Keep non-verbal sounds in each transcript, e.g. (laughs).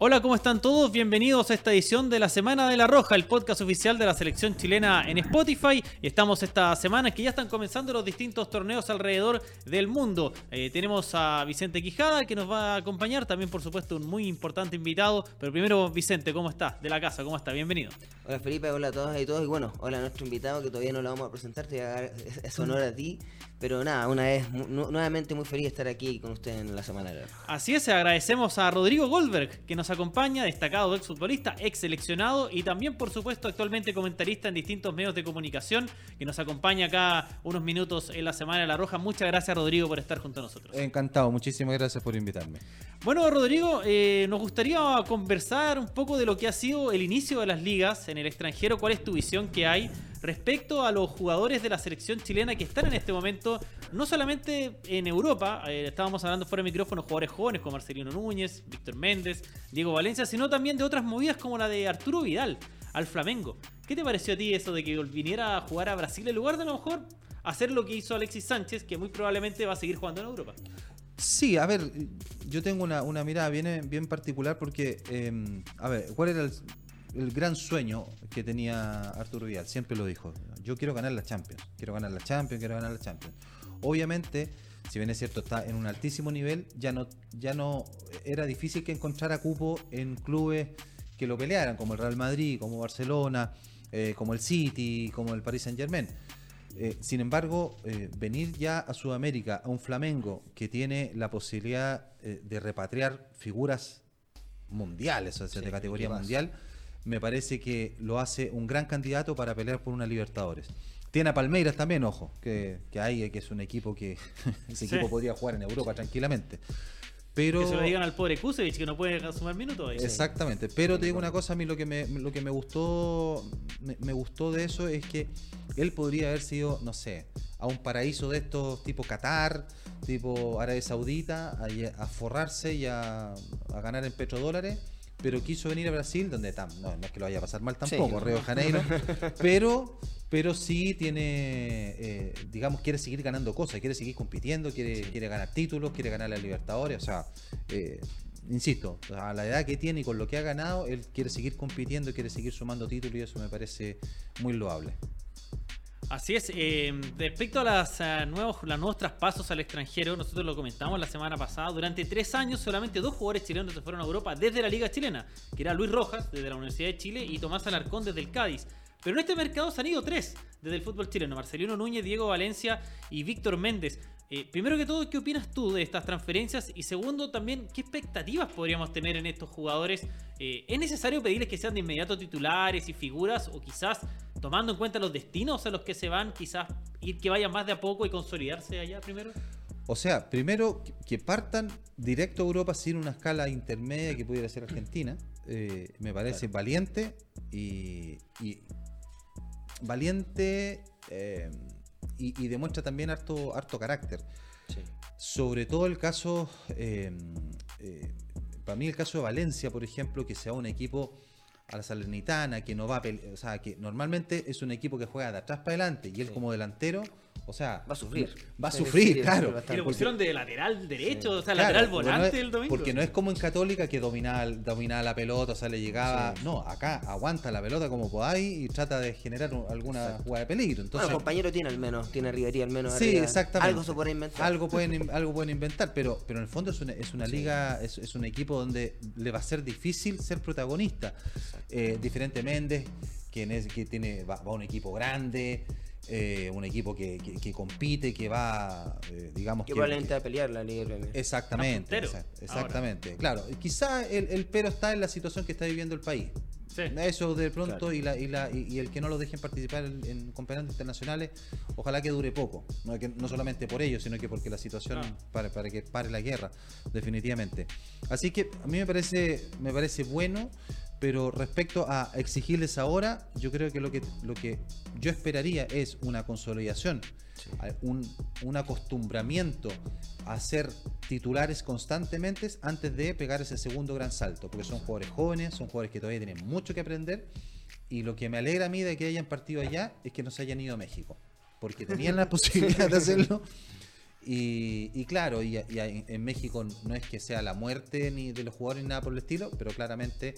Hola, ¿cómo están todos? Bienvenidos a esta edición de la Semana de la Roja, el podcast oficial de la selección chilena en Spotify. Estamos esta semana que ya están comenzando los distintos torneos alrededor del mundo. Eh, tenemos a Vicente Quijada que nos va a acompañar, también por supuesto un muy importante invitado. Pero primero, Vicente, ¿cómo está? De la casa, ¿cómo está? Bienvenido. Hola Felipe, hola a todas y todos. Y bueno, hola a nuestro invitado que todavía no lo vamos a presentar, te voy a es honor a ti. Pero nada, una vez nuevamente muy feliz de estar aquí con usted en la Semana de la Roja. Así es, agradecemos a Rodrigo Goldberg que nos acompaña, destacado exfutbolista, ex seleccionado y también, por supuesto, actualmente comentarista en distintos medios de comunicación, que nos acompaña acá unos minutos en la Semana de la Roja. Muchas gracias, Rodrigo, por estar junto a nosotros. Encantado, muchísimas gracias por invitarme. Bueno, Rodrigo, eh, nos gustaría conversar un poco de lo que ha sido el inicio de las ligas en el extranjero. ¿Cuál es tu visión que hay respecto a los jugadores de la selección chilena que están en este momento, no solamente en Europa, eh, estábamos hablando fuera de micrófono, jugadores jóvenes como Marcelino Núñez, Víctor Méndez, Diego Valencia, sino también de otras movidas como la de Arturo Vidal al Flamengo. ¿Qué te pareció a ti eso de que viniera a jugar a Brasil en lugar de a lo mejor hacer lo que hizo Alexis Sánchez, que muy probablemente va a seguir jugando en Europa? Sí, a ver, yo tengo una, mirada bien, bien particular porque, em, a ver, ¿cuál era el, el gran sueño que tenía Arturo Vidal, siempre lo dijo, yo quiero ganar la Champions, quiero ganar la Champions, quiero ganar la Champions. Obviamente, si bien es cierto, está en un altísimo nivel, ya no, ya no era difícil que encontrara cupo en clubes que lo pelearan, como el Real Madrid, como Barcelona, eh, como el City, como el Paris Saint Germain. Eh, sin embargo, eh, venir ya a Sudamérica, a un Flamengo que tiene la posibilidad de repatriar figuras mundiales, o sea, de categoría mundial, me parece que lo hace un gran candidato para pelear por una Libertadores. Tiene a Palmeiras también, ojo, que, que hay, que es un equipo que (laughs) ese equipo podría jugar en Europa tranquilamente. Pero, que se lo digan al pobre Kusevich que no puede sumar minutos. Exactamente, pero te digo una cosa, a mí lo que me, lo que me gustó me, gustó de eso es que él podría haber sido, no sé, a un paraíso de estos tipo Qatar, tipo Arabia Saudita, a, a forrarse y a, a ganar en petrodólares pero quiso venir a Brasil, donde tam, no, es que lo vaya a pasar mal tampoco, Río de Janeiro, (laughs) pero, pero sí tiene, eh, digamos, quiere seguir ganando cosas, quiere seguir compitiendo, quiere, quiere ganar títulos, quiere ganar la Libertadores, o sea, eh, insisto, a la edad que tiene y con lo que ha ganado, él quiere seguir compitiendo, quiere seguir sumando títulos y eso me parece muy loable. Así es. Eh, respecto a las, eh, nuevos, los nuevos traspasos al extranjero, nosotros lo comentamos la semana pasada. Durante tres años, solamente dos jugadores chilenos se fueron a Europa desde la Liga Chilena, que era Luis Rojas, desde la Universidad de Chile, y Tomás Alarcón, desde el Cádiz. Pero en este mercado se han ido tres desde el fútbol chileno: Marcelino Núñez, Diego Valencia y Víctor Méndez. Eh, primero que todo, ¿qué opinas tú de estas transferencias? Y segundo, también, ¿qué expectativas podríamos tener en estos jugadores? ¿Es necesario pedirles que sean de inmediato titulares y figuras? ¿O quizás tomando en cuenta los destinos a los que se van, quizás ir que vayan más de a poco y consolidarse allá primero? O sea, primero que partan directo a Europa sin una escala intermedia que pudiera ser Argentina, eh, me parece valiente y, valiente eh, y, demuestra también harto, harto carácter. Sobre todo el caso, eh, para mí el caso de Valencia, por ejemplo, que sea un equipo a la Salernitana, que no va a o sea, que normalmente es un equipo que juega de atrás para adelante y él como delantero o sea, va a sufrir. Va a sufrir, claro. Y lo pusieron de lateral derecho, o sea, lateral volante el domingo. Porque no es como en Católica que dominaba, dominaba la pelota, o sea, le llegaba. No, acá aguanta la pelota como podáis y trata de generar alguna jugada de peligro. Entonces, bueno, el compañero tiene al menos, tiene Rivería al menos. Sí, exactamente. Algo se puede inventar. Algo pueden, algo pueden inventar, pero, pero en el fondo es una, es una liga, es, es, un equipo donde le va a ser difícil ser protagonista. Eh, diferente Méndez, quien es, que tiene, va, va a un equipo grande. Eh, un equipo que, compite, que va, eh, digamos... Que, probablemente a pelear la Liga Exactamente, exactamente. Claro, quizá el, pero está en la situación que está viviendo el país. Eso de pronto y, la, y, la, y, el que no lo dejen participar en, campeonatos internacionales, ojalá que dure poco. No, que, no solamente por ello, sino que porque la situación, para, para que pare la guerra, definitivamente. Así que a mí me parece, me parece bueno pero respecto a exigirles ahora, yo creo que lo que, lo que yo esperaría es una consolidación, un, un, acostumbramiento a ser titulares constantemente antes de pegar ese segundo gran salto, porque son jugadores jóvenes, son jugadores que todavía tienen mucho que aprender, y lo que me alegra a mí de que hayan partido allá es que no se hayan ido a México, porque tenían la (laughs) posibilidad de hacerlo. (laughs) Y, y claro, y, en México no es que sea la muerte ni de los jugadores ni nada por el estilo, pero claramente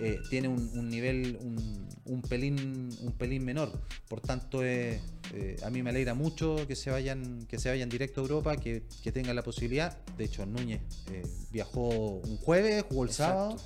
eh, tiene un, un nivel un, un pelín un pelín menor. Por tanto, eh, eh, a mí me alegra mucho que se vayan que se vayan directo a Europa, que, que tengan la posibilidad. De hecho, Núñez eh, viajó un jueves, jugó el Exacto. sábado,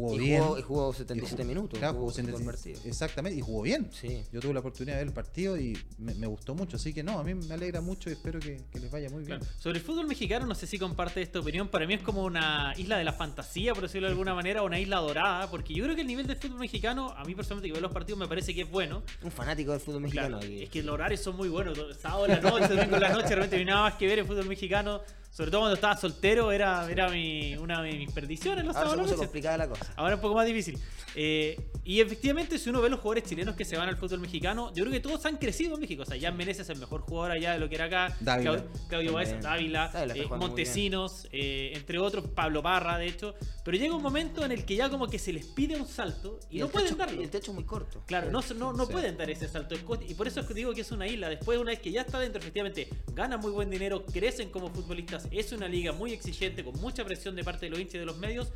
jugó Y bien. jugó, y jugó y 77 jugó- minutos. claro, jugó jugó un buen 77 partido. Exactamente, y jugó bien. Sí. Yo tuve la oportunidad de ver el partido y me, me gustó mucho. Así que no, a mí me alegra mucho y espero que, que les vaya muy bien. Claro. Sobre el fútbol mexicano, no sé si comparte esta opinión. Para mí es como una isla de la fantasía, por decirlo de alguna (laughs) manera, o una isla dorada. Porque yo creo que el nivel del fútbol mexicano, a mí personalmente que veo los partidos, me parece que es bueno. Un fanático del fútbol mexicano. Claro, es que los horarios son muy buenos. Sábado en la noche, domingo en la noche, realmente no hay nada más que ver el fútbol mexicano. Sobre todo cuando estaba soltero, era, era mi, una de mis perdiciones los Ahora se puso complicada la cosa. Ahora es un poco más difícil. Eh, y efectivamente, si uno ve los jugadores chilenos que se van al fútbol mexicano, yo creo que todos han crecido en México. O sea, Jan Menezes es el mejor jugador allá de lo que era acá. Dávila. Claudio, También. Dávila, Dávila está eh, jugando muy Montesinos, eh, entre otros, Pablo Parra, de hecho. Pero llega un momento en el que ya como que se les pide un salto y, no el pueden techo, darlo. y el techo es muy corto. Claro, no, no, no Sí. pueden dar ese salto. Y por eso es que digo que es una isla. Después, una vez que ya está dentro, efectivamente, ganan muy buen dinero, crecen como futbolistas. Es una liga muy exigente, con mucha presión de parte de los hinchas y de los medios.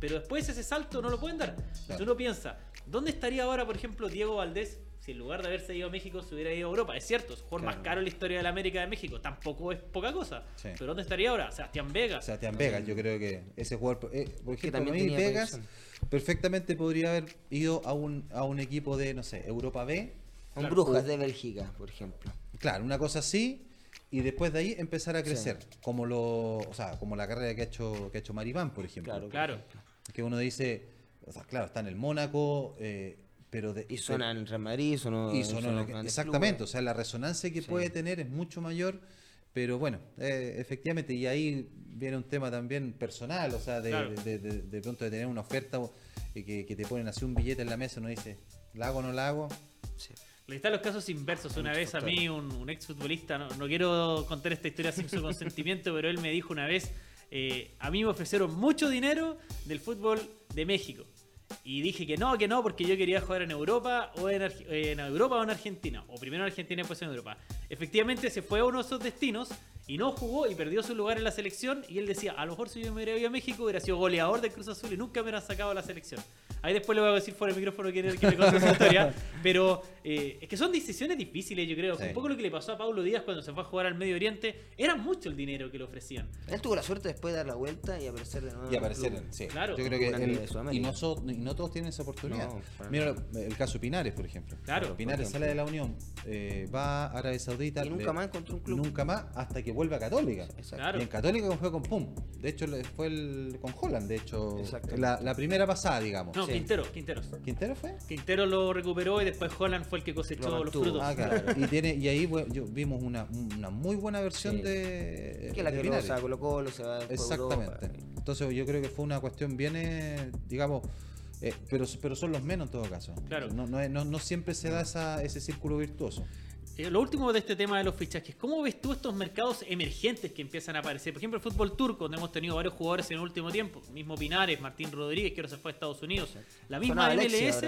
Pero después ese salto no lo pueden dar. Si Claro. uno piensa, ¿dónde estaría ahora, por ejemplo, Diego Valdés? Si en lugar de haberse ido a México se hubiera ido a Europa, es cierto, es el jugador más caro en la historia de la América de México, tampoco es poca cosa. Sí. Pero ¿dónde estaría ahora? Sebastián Vega. Sebastián Vegas, yo creo que ese jugador, eh, por Que ejemplo, también para mí tenía Vegas perfectamente podría haber ido a un, a un equipo de, no sé, Europa B, Un Claro. Brujas de Bélgica, por ejemplo. claro, una cosa así, y después de ahí empezar a crecer, como lo, o sea, como la carrera que ha hecho, que ha hecho Maripán, por ejemplo. Claro. Claro. Que uno dice, o sea, claro, está en el Mónaco, eh, pero de, Y suena en el Real Madrid, sonó, y sonó en sonó el- en exactamente, o sea, la resonancia que Sí. puede tener es mucho mayor, pero bueno, eh, efectivamente, y ahí viene un tema también personal, o sea, de, Claro. de, de- de pronto de tener una oferta eh, que, que te ponen así un billete en la mesa, uno dice, ¿la hago o no la hago? Sí. Están los casos inversos. Una vez a mí, un, un ex futbolista, no, no quiero contar esta historia sin su (laughs) consentimiento, pero él me dijo una vez: eh, A mí me ofrecieron mucho dinero del fútbol de México. Y dije que no, que no, porque yo quería jugar en Europa o en, Arge- en Europa o en Argentina. O primero en Argentina y después en Europa. Efectivamente se fue a uno de esos destinos y no jugó y perdió su lugar en la selección. Y él decía, a lo mejor si yo me hubiera ido a México hubiera sido goleador del Cruz Azul y nunca me hubieran sacado a la selección. Ahí después le voy a decir fuera del micrófono quién es el que me contó esa historia. Pero eh, es que son decisiones difíciles, yo creo. Sí. Un poco lo que le pasó a Pablo Díaz cuando se fue a jugar al Medio Oriente. Era mucho el dinero que le ofrecían. Él tuvo la suerte después de dar la vuelta y aparecer de nuevo. Y el aparecer, en- sí. Claro. Yo creo que el- y, no so- y no todos tienen esa oportunidad. No, Mira el caso Pinares, por ejemplo. Claro, Pinares sale de la Unión, eh, va a Arabia Saudita. Y nunca le- más encontró un club. Nunca más hasta que vuelve a Católica. Exacto. Claro. Y en Católica fue con Pum. De hecho, fue el, con Holland, de hecho. Exactamente. La, la primera pasada, digamos. No, Sí. Quintero, Quinteros. ¿Quintero fue? Quintero lo recuperó y después Holland fue el que cosechó Lo los frutos. Ah, claro. (laughs) y, tiene, y ahí bueno, yo- vimos una, una muy buena versión Sí. de. Que la de que Pinares. lo Colo Colo, se va a Exactamente. Europa. Entonces yo creo que fue una cuestión bien, eh, digamos, eh, pero, pero son los menos en todo caso. Claro. No, no, es- no- no siempre se da esa, ese círculo virtuoso. Eh, lo último de este tema de los fichajes, ¿cómo ves tú estos mercados emergentes que empiezan a aparecer? Por ejemplo, el fútbol turco, donde hemos tenido varios jugadores en el último tiempo, mismo Pinares, Martín Rodríguez, que ahora se fue a Estados Unidos, la misma MLS,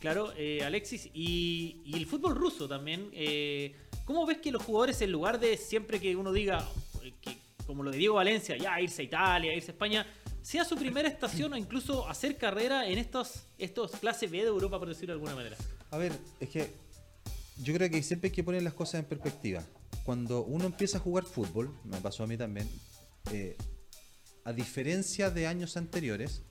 claro, eh, Alexis, y, y el fútbol ruso también. eh, ¿Cómo ves que los jugadores, en lugar de siempre que uno diga, eh, que, como lo de Diego Valencia, ya irse a Italia, irse a España, sea su primera estación o incluso hacer carrera en estos, estos clase B de Europa, por decirlo de alguna manera? A ver, es que yo creo que siempre hay que poner las cosas en perspectiva. Cuando uno empieza a jugar fútbol, me pasó a mí también, eh, a diferencia de años anteriores,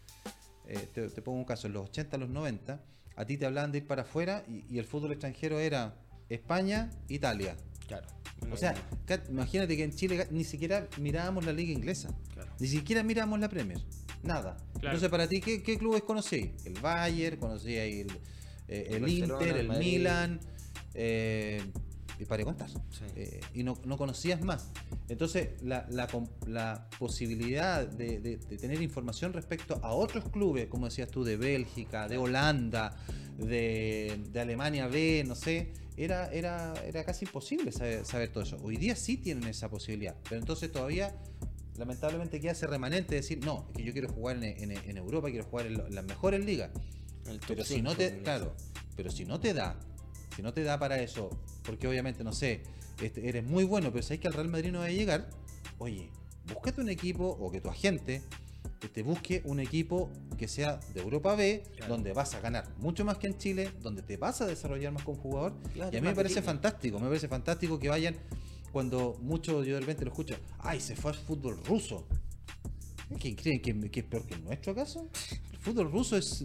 eh, te, te pongo un caso, en los 80, los 90, a ti te hablaban de ir para afuera y, y el fútbol extranjero era España, Italia. Claro. O sea, imagínate que en Chile ni siquiera mirábamos la liga inglesa. Claro. Ni siquiera mirábamos la Premier. Nada. Claro. Entonces, para ti, ¿qué, qué clubes conocí? El Bayern, conocí ahí el, eh, el, El Inter, el el Madrid. Milan. Eh, y para de contar. Sí. Eh, y no, no conocías más. Entonces, la, la la posibilidad de, de- de tener información respecto a otros clubes, como decías tú, de Bélgica, de Holanda, de, de Alemania B, no sé, era, era, era casi imposible saber, saber todo eso. Hoy día sí tienen esa posibilidad, pero entonces todavía, lamentablemente, queda ese remanente de decir, no, es que yo quiero jugar en, en- en Europa, quiero jugar en, lo- en las mejores ligas. El Pero si no te, claro, pero si no te da, si no te da para eso, porque obviamente, no sé, este, eres muy bueno, pero sabes que al Real Madrid no va a llegar, oye, búscate un equipo o que tu agente te busque un equipo que sea de Europa B, Claro. donde vas a ganar mucho más que en Chile, donde te vas a desarrollar más como jugador. Claro, y a mí me parece fantástico, me parece fantástico que vayan cuando muchos yo de repente lo escucho, ay, se fue al fútbol ruso. ¿Quién cree que, que es peor que el nuestro acaso? El fútbol ruso es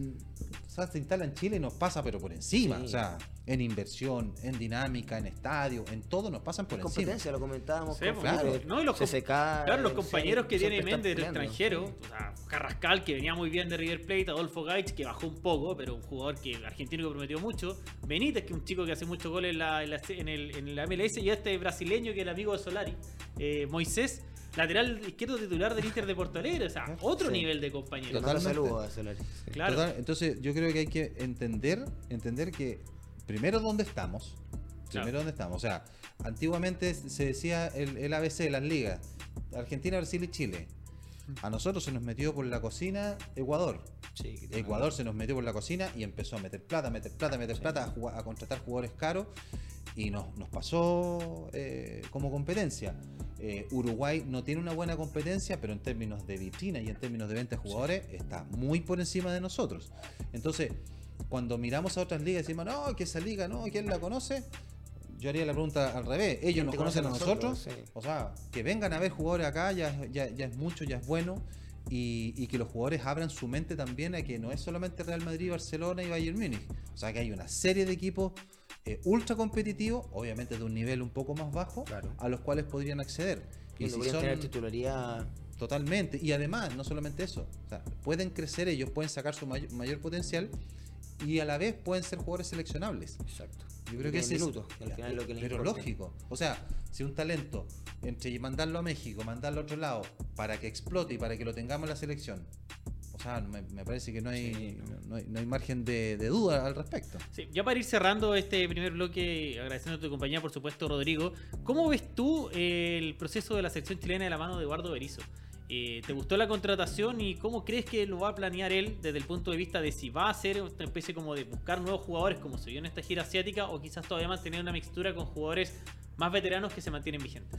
sea, se instala en Chile y nos pasa pero por encima, Sí. o sea, en inversión, en dinámica, en estadio, en todo nos pasan por En encima. competencia, lo comentábamos Sí, con claro. Felipe, No, y los Claro, el compañeros que tiene Méndez del extranjero, o sea, Carrascal, que venía muy bien de River Plate, Adolfo Gaich, que bajó un poco, pero un jugador que argentino que prometió mucho, Benítez, que es un chico que hace muchos goles en la, en la- en el, en la MLS, y este brasileño que era amigo de Solari, eh, Moisés, lateral izquierdo titular del Inter de Porto Alegre, o sea, otro Sí. nivel de compañero. mando Totalmente. saludos a Solari. Sí. Claro. Total, entonces yo creo que hay que entender, entender que primero dónde estamos. Primero Claro. dónde estamos. O sea, antiguamente se decía el, el ABC de las ligas. Argentina, Brasil y Chile. A nosotros se nos metió por la cocina Ecuador. Sí, Ecuador se nos metió por la cocina y empezó a meter plata, meter plata, meter plata, a, jugar- a contratar jugadores caros y nos, nos pasó eh, como competencia. Eh, Uruguay no tiene una buena competencia, pero en términos de vitrina y en términos de venta de jugadores está muy por encima de nosotros. Entonces, cuando miramos a otras ligas y decimos, no, que esa liga, no, ¿quién la conoce? Yo haría la pregunta al revés. Ellos ¿Quién nos conocen a nosotros. nosotros? Sí. O sea, que vengan a ver jugadores acá ya, ya, ya es mucho, ya es bueno. Y, y que los jugadores abran su mente también a que no es solamente Real Madrid, Barcelona y Bayern Múnich. O sea, que hay una serie de equipos eh, ultra competitivos, obviamente de un nivel un poco más bajo, Claro. a los cuales podrían acceder. Y si son tener titularidad. totalmente, y además, no solamente eso, o sea, pueden crecer ellos, pueden sacar su mayor, mayor potencial y a la vez pueden ser jugadores seleccionables. Exacto. Yo creo que ese es- minutos, que al final es lo que les pero importa. lógico. O sea, si un talento, entre mandarlo a México, mandarlo a otro lado, para que explote y para que lo tengamos en la selección, o sea, me, me parece que no hay, Sí, no. no hay, no hay margen de, de duda al respecto. Sí, ya para ir cerrando este primer bloque, agradeciendo a tu compañía, por supuesto, Rodrigo, ¿cómo ves tú eh, el proceso de la selección chilena de la mano de Eduardo Berizzo? Eh, ¿Te gustó la contratación y cómo crees que lo va a planear él desde el punto de vista de si va a hacer una especie como de buscar nuevos jugadores como se vio en esta gira asiática o quizás todavía mantener una mixtura con jugadores más veteranos que se mantienen vigentes?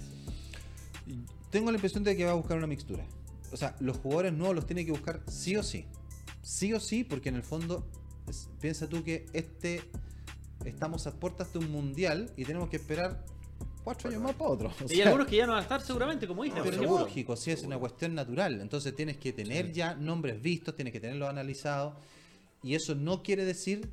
Tengo la impresión de que va a buscar una mixtura. O sea, los jugadores nuevos los tiene que buscar sí o sí. Sí o sí, porque en el fondo, es- piensa tú que este estamos a puertas de un mundial y tenemos que esperar cuatro años más para otro. (laughs) O y algunos que ya no van a estar seguramente, como dices. Pero ejemplo. lógico, sí es una cuestión natural. Entonces tienes que tener ya nombres vistos, tienes que tenerlos analizados. Y eso no quiere decir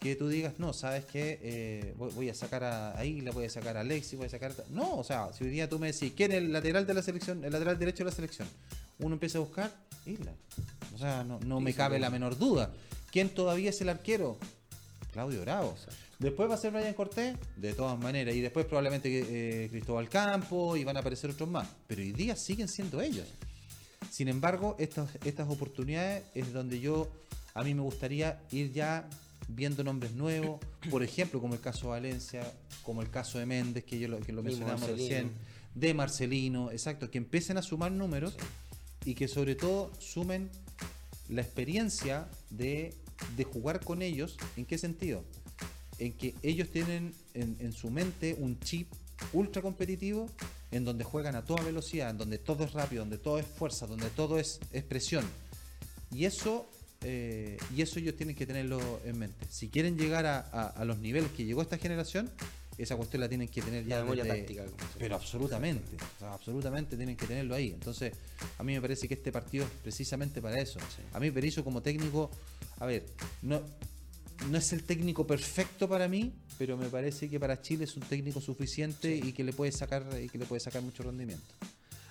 que tú digas, no, sabes que voy, voy a sacar a, Isla, voy a sacar a Alexi, voy a sacar. a ta-". No, o sea, si hoy día tú me decís, ¿quién es el lateral de la selección, el lateral derecho de la selección? Uno empieza a buscar, Isla. O sea, no, no me cabe la menor duda. ¿Quién todavía es el arquero? Claudio Bravo. Después va a ser Brian Cortés, de todas maneras. Y después probablemente eh, Cristóbal Campo y van a aparecer otros más. Pero hoy día siguen siendo ellos. Sin embargo, estas, estas oportunidades es donde yo, a mí me gustaría ir ya viendo nombres nuevos. Por ejemplo, como el caso de Valencia, como el caso de Méndez, que, yo lo, que lo mencionamos Marcelino. recién. De Marcelino, exacto. Que empiecen a sumar números y que sobre todo sumen la experiencia de, de jugar con ellos. ¿En qué sentido? En que ellos tienen en, su mente un chip ultra competitivo en donde juegan a toda velocidad, en donde todo es rápido, donde todo es fuerza, donde todo es expresión. Y eso, eh, y eso ellos tienen que tenerlo en mente. Si quieren llegar a, a- a los niveles que llegó esta generación, esa cuestión la tienen que tener ya La memoria desde- táctica. pero absolutamente, o sea, absolutamente tienen que tenerlo ahí. Entonces, a mí me parece que este partido es precisamente para eso. A mí Berizzo como técnico, a ver, no, no es el técnico perfecto para mí, pero me parece que para Chile es un técnico suficiente y que le puede sacar y que le puede sacar mucho rendimiento.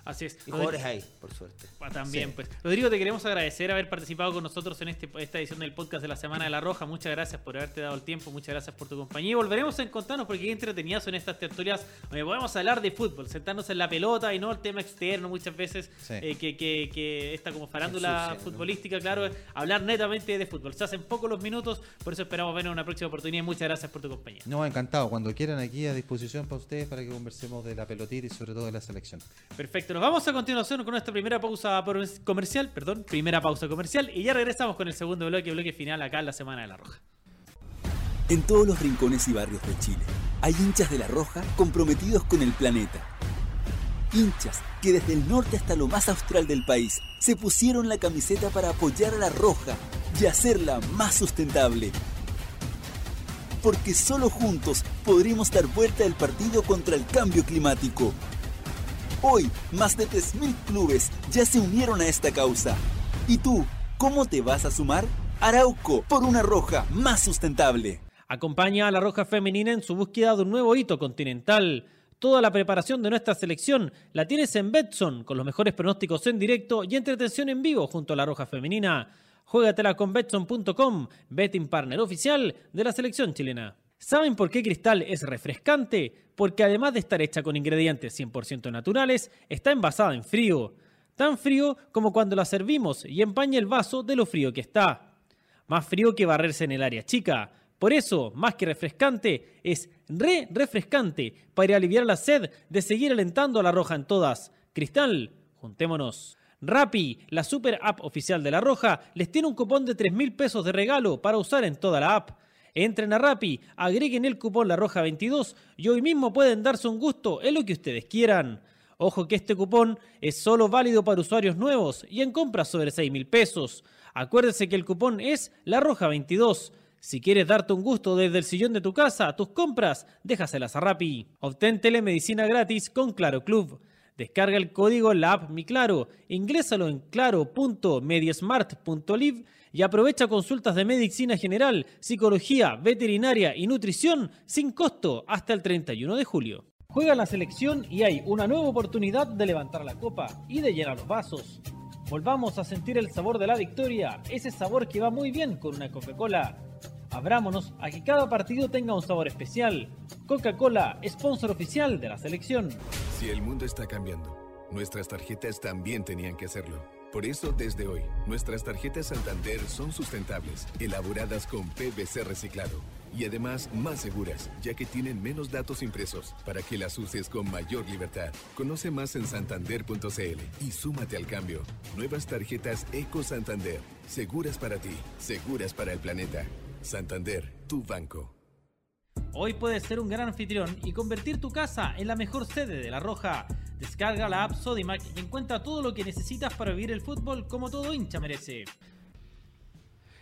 Así es. Y jugadores hay, por suerte. Ah, También, Sí. pues. Rodrigo, te queremos agradecer haber participado con nosotros en este, esta edición del podcast de la Semana de la Roja. Muchas gracias por haberte dado el tiempo, muchas gracias por tu compañía. Y volveremos a encontrarnos porque qué entretenidas son estas tertulias donde podemos hablar de fútbol, sentarnos en la pelota y no el tema externo muchas veces, Sí. eh, que, que, que esta como farándula futbolística, claro, hablar netamente de fútbol. Se hacen pocos los minutos, por eso esperamos ver en una próxima oportunidad. Muchas gracias por tu compañía. No, encantado. Cuando quieran aquí a disposición para ustedes para que conversemos de la pelotita y sobre todo de la selección. Perfecto, nos vamos a continuación con nuestra primera pausa comercial, perdón, primera pausa comercial y ya regresamos con el segundo bloque, bloque final acá en la Semana de la Roja. En todos los rincones y barrios de Chile hay hinchas de la Roja comprometidos con el planeta. Hinchas que desde el norte hasta lo más austral del país se pusieron la camiseta para apoyar a la Roja y hacerla más sustentable. Porque solo juntos podremos dar vuelta al partido contra el cambio climático. Hoy, más de 3.000 clubes ya se unieron a esta causa. ¿Y tú, cómo te vas a sumar? Arauco, por una roja más sustentable. Acompaña a la Roja Femenina en su búsqueda de un nuevo hito continental. Toda la preparación de nuestra selección la tienes en Betson, con los mejores pronósticos en directo y entretención en vivo junto a la Roja Femenina. Juégatela con Betson.com, betting partner oficial de la selección chilena. ¿Saben por qué Cristal es refrescante? Porque además de estar hecha con ingredientes 100% naturales, está envasada en frío. Tan frío como cuando la servimos y empaña el vaso de lo frío que está. Más frío que barrerse en el área chica. Por eso, más que refrescante, es re refrescante para aliviar la sed de seguir alentando a la roja en todas. Cristal, juntémonos. Rappi, la super app oficial de la Roja, les tiene un cupón de 3 mil pesos de regalo para usar en toda la app. Entren a Rappi, agreguen el cupón La Roja 22 y hoy mismo pueden darse un gusto en lo que ustedes quieran. Ojo que este cupón es solo válido para usuarios nuevos y en compras sobre 6 mil pesos. Acuérdese que el cupón es La Roja 22. Si quieres darte un gusto desde el sillón de tu casa, tus compras, déjaselas a Rappi. Obtén telemedicina gratis con Claro Club. Descarga el código en la app Mi Claro, ingrésalo en claro.mediasmart.live y aprovecha consultas de medicina general, psicología, veterinaria y nutrición sin costo hasta el 31 de julio. Juega la selección y hay una nueva oportunidad de levantar la copa y de llenar los vasos. Volvamos a sentir el sabor de la victoria, ese sabor que va muy bien con una Coca-Cola. Abrámonos a que cada partido tenga un sabor especial. Coca-Cola, sponsor oficial de la selección. Si el mundo está cambiando, nuestras tarjetas también tenían que hacerlo. Por eso, desde hoy, nuestras tarjetas Santander son sustentables, elaboradas con PVC reciclado y además más seguras, ya que tienen menos datos impresos para que las uses con mayor libertad. Conoce más en santander.cl y súmate al cambio. Nuevas tarjetas Eco Santander, seguras para ti, seguras para el planeta. Santander, tu banco. Hoy puedes ser un gran anfitrión y convertir tu casa en la mejor sede de La Roja. Descarga la app Sodimac y encuentra todo lo que necesitas para vivir el fútbol como todo hincha merece.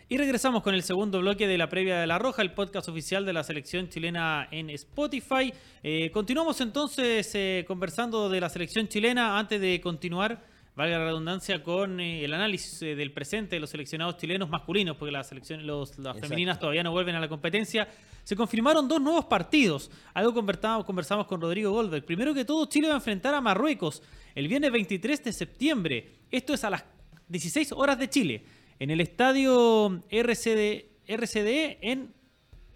Y regresamos con el segundo bloque de la previa de La Roja, el podcast oficial de la selección chilena en Spotify. Eh, continuamos entonces eh, conversando de la selección chilena. Antes de continuar, valga la redundancia, con eh, el análisis eh, del presente de los seleccionados chilenos masculinos, porque las, selección, los, las femeninas todavía no vuelven a la competencia. Se confirmaron dos nuevos partidos. Algo conversamos, conversamos con Rodrigo Goldberg. Primero que todo, Chile va a enfrentar a Marruecos el viernes 23 de septiembre. Esto es a las 16 horas de Chile, en el estadio RCD, RCDE en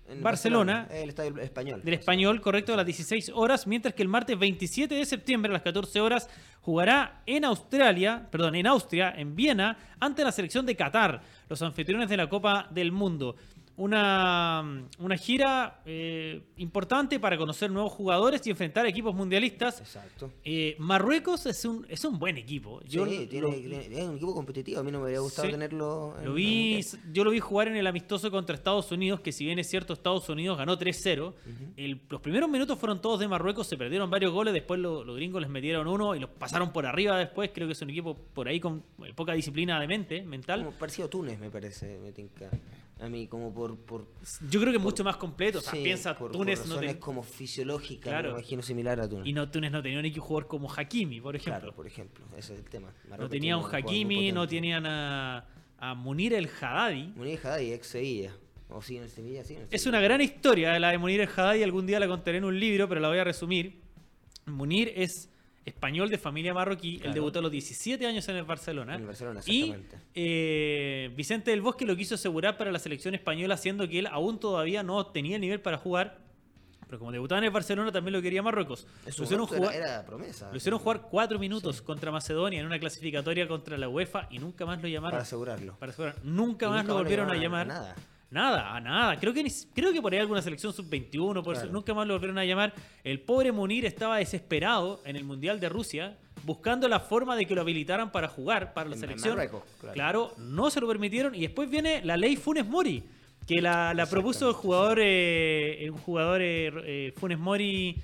En Barcelona, El estadio español. del español, correcto, a las 16 horas, mientras que el martes 27 de septiembre a las 14 horas jugará en Australia, perdón, en Austria, en Viena, ante la selección de Qatar, los anfitriones de la Copa del Mundo. Una, una gira eh, importante para conocer nuevos jugadores y enfrentar equipos mundialistas. Exacto. Eh, Marruecos es un, es un buen equipo. Yo sí, tiene- lo- tiene- es un equipo competitivo. A mí no me habría gustado Sí. tenerlo. en Lo vi, yo lo vi jugar en el amistoso contra Estados Unidos, que si bien es cierto, Estados Unidos ganó 3-0. el- los primeros minutos fueron todos de Marruecos, se perdieron varios goles, después lo- los gringos les metieron uno y los pasaron por arriba después. Creo que es un equipo por ahí con eh, poca disciplina de mente, mental. Como parecido a Túnez, me parece. Me tinca. A mí, como por. por Yo creo que mucho más completo. O sea, sí, piensa, por, Túnez por no ten- como fisiológicas, Claro. me imagino similar a Túnez. y no, Túnez no tenía un equipo jugador como Hakimi, por ejemplo. Claro, por ejemplo, ese es el tema. no Marruecos tenía tiene un Hakimi, no tenían a, a Munir el Haddadi. Munir Haddadi, ex Sevilla. O sí, en el Sevilla, sí. en el Es Sevilla. una gran historia la de Munir el Haddadi, algún día la contaré en un libro, pero la voy a resumir. Munir es español de familia marroquí, él Claro. debutó a los 17 años en el Barcelona. En el Barcelona, y exactamente. eh, Vicente del Bosque lo quiso asegurar para la selección española, siendo que él aún todavía no tenía el nivel para jugar. Pero como debutaba en el Barcelona, también lo quería Marruecos. Lo hicieron, jugar, era, era promesa. lo hicieron jugar cuatro minutos contra Macedonia en una clasificatoria contra la UEFA y nunca más lo llamaron. Para asegurarlo. Para asegurar. Nunca Y más nunca lo volvieron a llamar. Nada. Nada, a nada. Creo que, ni creo que por ahí alguna selección sub-21, por Claro. nunca más lo volvieron a llamar. El pobre Munir estaba desesperado en el Mundial de Rusia, buscando la forma de que lo habilitaran para jugar para la En selección. Marruecos, claro. claro. no se lo permitieron. Y después viene la ley Funes Mori, que la, la propuso el jugador, eh, un jugador eh, eh, Funes Mori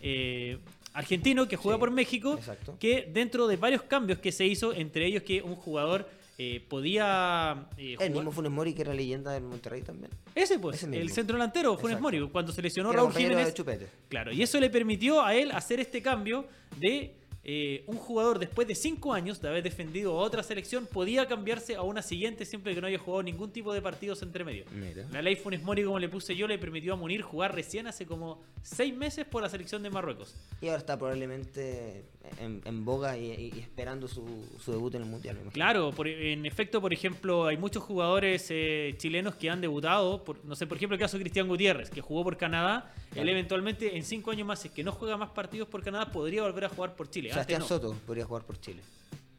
eh, argentino que juega Sí, por México, exacto. que dentro de varios cambios que se hizo, entre ellos que un jugador eh, podía eh, El jugar- mismo Funes Mori que era leyenda del Monterrey también. Ese pues, ese el centro delantero, Funes Exacto. Mori, cuando se lesionó Raúl Jiménez. de Chupete. Claro, y eso le permitió a él hacer este cambio de eh, un jugador después de cinco años de haber defendido a otra selección podía cambiarse a una siguiente siempre que no haya jugado ningún tipo de partidos entre medio. Mira. La ley Funes Mori, como le puse yo, le permitió a Munir jugar recién hace como seis meses por la selección de Marruecos. Y ahora está probablemente en, en boga y, y- y esperando su, su debut en el Mundial. Claro, por- en efecto, por ejemplo, hay muchos jugadores eh, chilenos que han debutado, por, no sé, por ejemplo, el caso de Cristian Gutiérrez, que jugó por Canadá, él eventualmente en cinco años más, si es que no juega más partidos por Canadá, podría volver a jugar por Chile. Sebastián no. Soto podría jugar por Chile.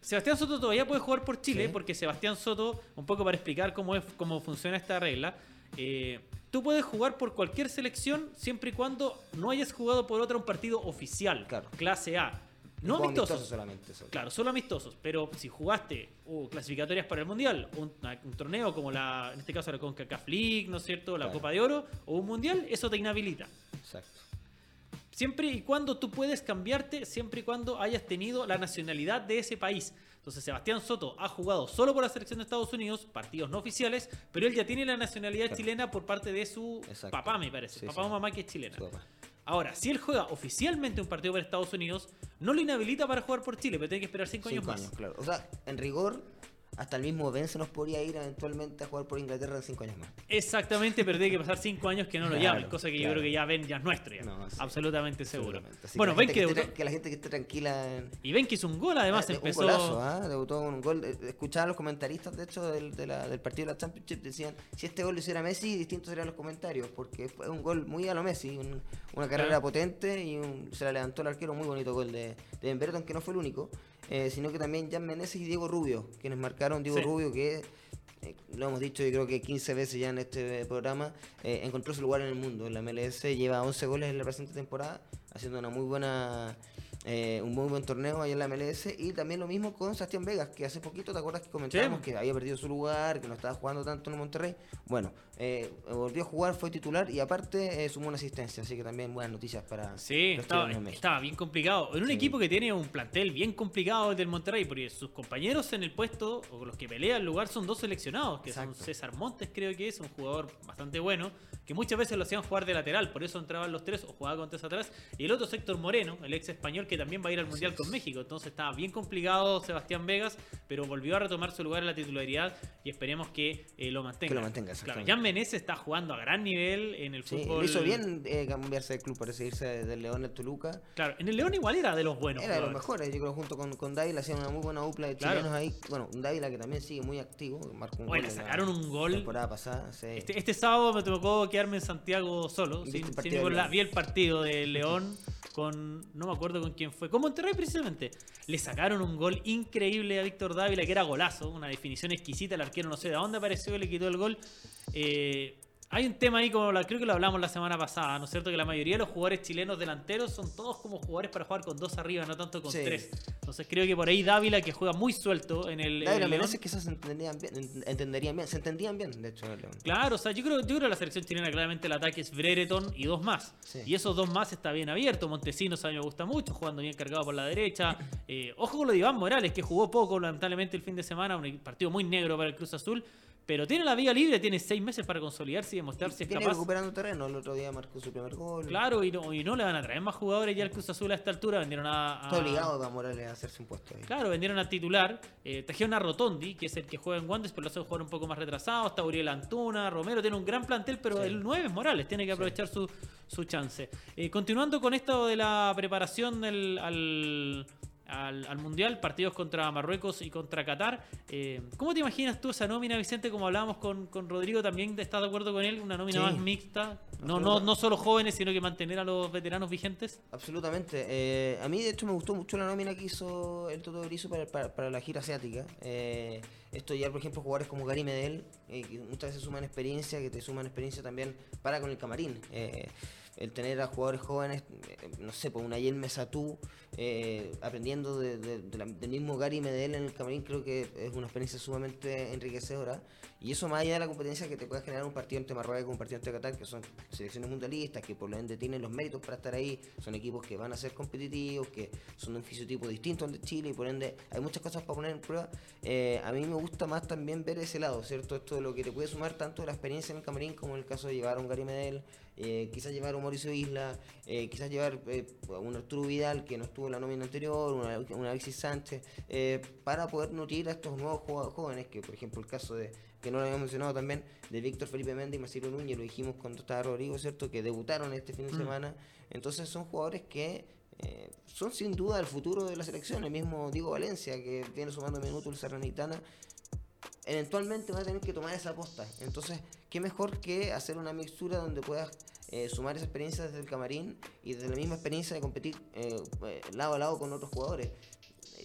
Sebastián Soto todavía puede jugar por Chile, Sí. porque Sebastián Soto, un poco para explicar cómo, es, cómo funciona esta regla, eh, tú puedes jugar por cualquier selección siempre y cuando no hayas jugado por otra un partido oficial, Claro. clase A. No amistosos. amistoso solamente. solo. Claro, solo amistosos. Pero si jugaste uh, clasificatorias para el Mundial, un, un torneo como la, en este caso la CONCACAF League, ¿no es cierto? La Claro. Copa de Oro, o un Mundial, eso te inhabilita. Exacto. Siempre y cuando tú puedes cambiarte, siempre y cuando hayas tenido la nacionalidad de ese país. Entonces Sebastián Soto ha jugado solo por la selección de Estados Unidos, partidos no oficiales, pero él ya tiene la nacionalidad Claro. chilena por parte de su Exacto. papá, me parece. Sí, papá sí. o mamá que es chilena. Ahora, si él juega oficialmente un partido por Estados Unidos, no lo inhabilita para jugar por Chile, pero tiene que esperar cinco, años Cinco más. años, claro. O sea, en rigor, hasta el mismo Ben se nos podría ir eventualmente a jugar por Inglaterra en cinco años más. Exactamente, pero tiene que pasar cinco años que no lo Claro, llamen, cosa que yo creo que ya ven ya es nuestro ya. No, sí. Absolutamente seguro. Bueno, gente que debutó, que la gente que esté tranquila en, y ven que hizo un gol, además Ah, empezó Un golazo, ¿ah? Debutó con un gol. Eh, Escuchaba a los comentaristas, de hecho, del, de la- del partido de la Championship. Decían: si este gol lo hiciera Messi, distintos serían los comentarios. Porque fue un gol muy a lo Messi. un- una carrera Claro. potente y un- se la levantó el arquero. Muy bonito gol de, de Ben Brereton, que no fue el único. Eh, sino que también Jan Meneses y Diego Rubio, quienes marcaron Diego Sí. Rubio, que. eh, lo hemos dicho yo creo que 15 veces ya en este programa, eh, encontró su lugar en el mundo. En la MLS lleva 11 goles en la presente temporada, haciendo una muy buena eh, un muy buen torneo ahí en la MLS. Y también lo mismo con Sebastián Vegas, que hace poquito, ¿te acuerdas que comentábamos Sí. que había perdido su lugar, que no estaba jugando tanto en Monterrey? Bueno, eh, volvió a jugar, fue titular y aparte eh, sumó una asistencia, así que también buenas noticias para Sí, los estaba, en estaba bien complicado. En un Sí. equipo que tiene un plantel bien complicado el del Monterrey, porque sus compañeros en el puesto, o los que pelean el lugar, son dos seleccionados, que son. César Montes, creo que es un jugador bastante bueno, que muchas veces lo hacían jugar de lateral, por eso entraban los tres o jugaba con tres atrás. Y el otro es Héctor Moreno, el ex español, que también va a ir al Mundial con México. Entonces estaba bien complicado Sebastián Vegas, pero volvió a retomar su lugar en la titularidad y esperemos que eh, lo mantenga. Que lo mantenga, Claro, exactamente. Jan Menezes está jugando a gran nivel en el Sí, fútbol. lo hizo bien eh, cambiarse de club, parece irse del León al Toluca. Claro, en el León igual era de los buenos. Era de los mejores, yo creo, junto con, con Dávila hacían una muy buena dupla de Claro. chilenos ahí. Bueno, un Dávila que también sigue muy activo, marcó un Oye, gol la sacaron un gol. temporada pasada. sí. Este, este sábado me tocó quedarme en Santiago solo, ¿Viste sin, el sin? Vi el partido de León con. No me acuerdo con quién fue. Con Monterrey, precisamente. Le sacaron un gol increíble a Víctor Dávila, que era golazo. Una definición exquisita. El arquero no sé de dónde apareció le quitó el gol. Eh, hay un tema ahí, como la, creo que lo hablamos la semana pasada, ¿no es cierto? Que la mayoría de los jugadores chilenos delanteros son todos como jugadores para jugar con dos arriba, no tanto con Sí. tres. Entonces creo que por ahí Dávila, que juega muy suelto en el. en Dávila el León, Meneses quizás se entendían bien, en- entenderían bien, se entendían bien, de hecho, León. Claro, o sea, yo creo, yo creo que la selección chilena claramente el ataque es Brereton y dos más. Sí. Y esos dos más está bien abierto. Montesinos a mí me gusta mucho, jugando bien cargado por la derecha. Eh, ojo con lo de Iván Morales, que jugó poco lamentablemente el fin de semana, un partido muy negro para el Cruz Azul. Pero tiene la vía libre, tiene seis meses para consolidarse y demostrar si es capaz. recuperando terreno, el otro día marcó su primer gol. Claro, y no, y no le van a traer más jugadores ya al Cruz Azul a esta altura. Vendieron a. a- Está obligado a Morales a hacerse un puesto ahí. Claro, vendieron a titular. Eh, trajeron a Rotondi, que es el que juega en Wanderers, pero lo hacen jugar un poco más retrasado. Está Uriel Antuna, Romero tiene un gran plantel, pero Sí. el 9 es Morales, tiene que aprovechar su, su chance. Eh, continuando con esto de la preparación del, al, al, al Mundial, partidos contra Marruecos y contra Qatar. eh, ¿Cómo te imaginas tú esa nómina, Vicente? Como hablábamos con, con Rodrigo, también estás de acuerdo con él, una nómina Sí. más mixta. No, no, no solo jóvenes, sino que mantener a los veteranos vigentes. Absolutamente. Eh, a mí, de hecho, me gustó mucho la nómina que hizo el Toto Berizzo para, para, para la gira asiática. Eh, esto ya, por ejemplo, jugadores como Gary Medel, eh, que muchas veces suman experiencia, que te suman experiencia también para con el camarín. El tener a jugadores jóvenes, eh, no sé, pues una Yel Mesatú, eh, aprendiendo de- de- de la- del mismo Gary Medel en el camarín, creo que es una experiencia sumamente enriquecedora. Y eso más allá de la competencia que te puede generar un partido entre Marruecos, un partido entre Qatar, que son selecciones mundialistas, que por lo ende tienen los méritos para estar ahí, son equipos que van a ser competitivos, que son de un fisiotipo distinto al de Chile, y por ende hay muchas cosas para poner en prueba. Eh, a mí me gusta más también ver ese lado, ¿cierto? Esto de lo que te puede sumar tanto la experiencia en el camarín como en el caso de llevar a un Gary Medel, eh, quizás llevar a un Mauricio Isla, eh, quizás llevar eh, a un Arturo Vidal que no estuvo en la nómina anterior, una, una Alexis Sánchez, eh, para poder nutrir a estos nuevos jóvenes, que por ejemplo el caso de, que no lo habíamos mencionado también, de Víctor Felipe Méndez y Marcelo Núñez, lo dijimos cuando estaba Rodrigo, ¿cierto? Que debutaron este fin de semana. Entonces son jugadores que eh, son sin duda el futuro de la selección. El mismo Diego Valencia, que viene sumando minutos el Serranitana, eventualmente va a tener que tomar esa aposta. Entonces, qué mejor que hacer una mixtura donde puedas eh, sumar esa experiencia desde el camarín y desde la misma experiencia de competir eh, eh, lado a lado con otros jugadores.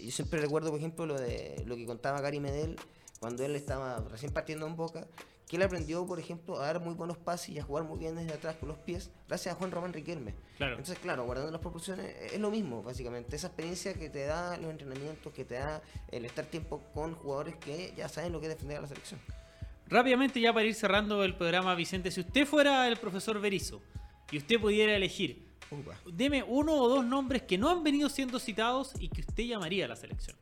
Yo siempre recuerdo, por ejemplo, lo de lo que contaba Gary Medel cuando él estaba recién partiendo en Boca, que él aprendió, por ejemplo, a dar muy buenos pases y a jugar muy bien desde atrás con los pies, gracias a Juan Román Riquelme. Claro. Entonces, claro, guardando las proporciones, es lo mismo, básicamente. Esa experiencia que te da los entrenamientos, que te da el estar tiempo con jugadores que ya saben lo que es defender a la selección. Rápidamente, ya para ir cerrando el programa, Vicente, si usted fuera el profesor Berizo y usted pudiera elegir, Upa. deme uno o dos nombres que no han venido siendo citados y que usted llamaría a la selección.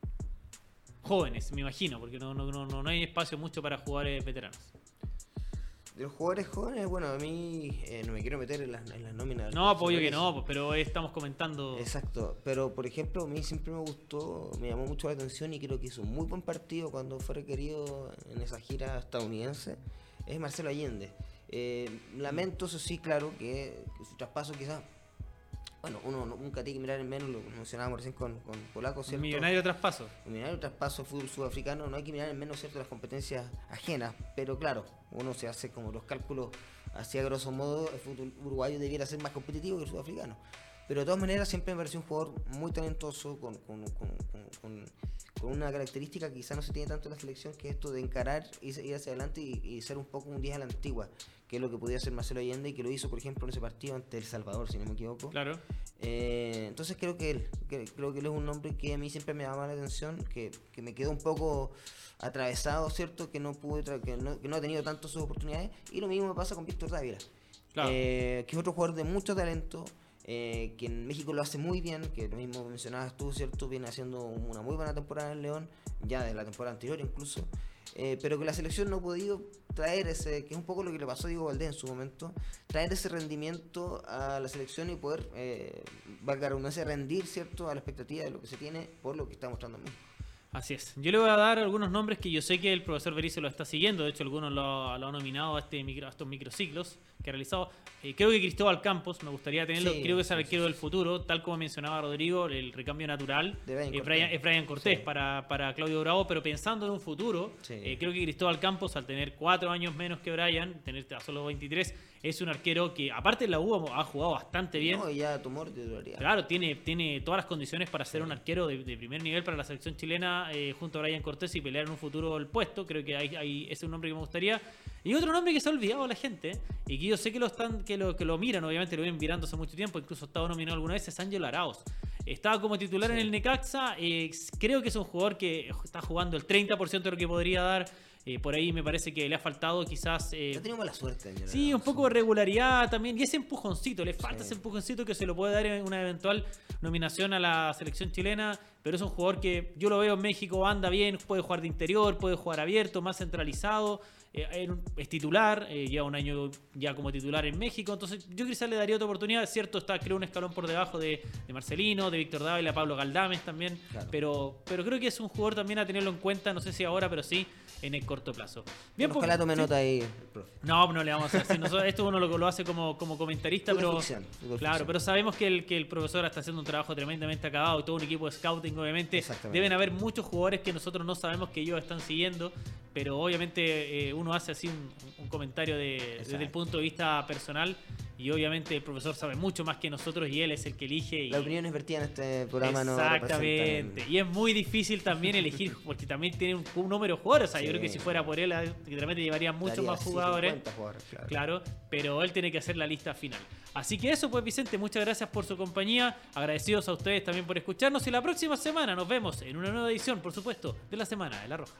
Jóvenes, me imagino, porque no, no, no, no hay espacio mucho para jugadores veteranos. De los jugadores jóvenes, bueno, a mí eh, no me quiero meter en las, en las nóminas. No, pues obvio que no, pues, pero estamos comentando. Exacto, pero por ejemplo, a mí siempre me gustó, me llamó mucho la atención y creo que hizo un muy buen partido cuando fue requerido en esa gira estadounidense, es Marcelo Allende. Eh, lamento, eso sí, claro, que, que su traspaso quizás, bueno, uno no- nunca tiene que mirar en menos, lo mencionábamos recién con, con Polaco, ¿cierto? Millonario traspaso. El millonario traspaso fútbol sudafricano, no hay que mirar en menos cierto las competencias ajenas, pero claro, uno se hace como los cálculos hacia grosso modo, el fútbol uruguayo debiera ser más competitivo que el sudafricano. Pero de todas maneras siempre me pareció un jugador muy talentoso, con, con- con- con- una característica que quizá no se tiene tanto en la selección, que es esto de encarar, y ir hacia adelante y, y ser un poco un 10 a la antigua, que es lo que podía hacer Marcelo Allende y que lo hizo, por ejemplo, en ese partido ante El Salvador, si no me equivoco. Claro. Eh, entonces creo que él, que- creo que él es un nombre que a mí siempre me llama la atención, que, que me quedó un poco atravesado, ¿cierto? Que no pude, que no, que no ha tenido tantas oportunidades. Y lo mismo me pasa con Víctor Dávila, Claro. eh, que es otro jugador de mucho talento, eh, que en México lo hace muy bien, que lo mismo mencionabas tú, ¿cierto? Viene haciendo una muy buena temporada en León, ya de la temporada anterior incluso. eh, pero que la selección no ha podido traer ese, que es un poco lo que le pasó a Diego Valdés en su momento, traer ese rendimiento a la selección y poder, eh, valga redundancia, rendir, ¿cierto?, a la expectativa de lo que se tiene por lo que está mostrando México. Así es. Yo le voy a dar algunos nombres que yo sé que el profesor Berizzo lo está siguiendo. De hecho, algunos lo, lo ha nominado a, este micro, a estos microciclos que ha realizado. Eh, creo que Cristóbal Campos, me gustaría tenerlo. Sí, creo que es el sí, arquero del futuro. Tal como mencionaba Rodrigo, el recambio natural De es. Brian, Brian Cortés Sí. para, para Claudio Bravo. Pero pensando en un futuro, Sí. eh, creo que Cristóbal Campos, al tener cuatro años menos que Brian, tener a solo 23, es un arquero que, aparte en la U, ha jugado bastante bien. No, y ya tumor de titularidad. Claro, tiene, tiene todas las condiciones para ser un arquero de, de primer nivel para la selección chilena eh, junto a Brian Cortés y pelear en un futuro el puesto. Creo que hay, hay- ese es un nombre que me gustaría. Y otro nombre que se ha olvidado la gente y que yo sé que lo están que lo, que lo miran, obviamente lo vienen mirando hace mucho tiempo, incluso ha estado nominado alguna vez, es Ángel Arauz. Estaba como titular en el Necaxa, eh, creo que es un jugador que está jugando el 30% de lo que podría dar. Eh, por ahí me parece que le ha faltado quizás... eh, Ya tenemos mala suerte. Sí, un poco de regularidad también. Y ese empujoncito, le falta Sí. ese empujoncito que se lo puede dar en una eventual nominación a la selección chilena. Pero es un jugador que yo lo veo en México, anda bien, puede jugar de interior, puede jugar abierto, más centralizado. Eh, es titular, eh, lleva un año ya como titular en México. Entonces yo quizás le daría otra oportunidad. Es cierto, está creo un escalón por debajo de, de Marcelino, de Víctor Dávila, Pablo Galdames también. Claro. Pero, pero creo que es un jugador también a tenerlo en cuenta, no sé si ahora, pero sí en el corto plazo. Bien, pues, Ojalá tome sí. nota ahí, profe. No, no le vamos a hacer. Nosotros- esto uno lo, lo hace como, como comentarista, pero. ficción, claro, ficción. pero sabemos que el, que el profesor está haciendo un trabajo tremendamente acabado y todo un equipo de scouting, obviamente. Deben haber muchos jugadores que nosotros no sabemos que ellos están siguiendo, pero obviamente eh, uno hace así un, un comentario de- desde el punto de vista personal. y obviamente el profesor sabe mucho más que nosotros y él es el que elige. Y... Las opiniones vertidas en este programa no Exactamente. Y es muy difícil también elegir, (laughs) porque también tiene un, un número de jugadores. O sea, yo Sí. creo que si fuera por él, eh, realmente llevaría muchos más jugadores. 50 jugadores, claro. Claro, pero él tiene que hacer la lista final. Así que eso, pues Vicente, muchas gracias por su compañía. Agradecidos a ustedes también por escucharnos. Y la próxima semana nos vemos en una nueva edición, por supuesto, de la Semana de la Roja.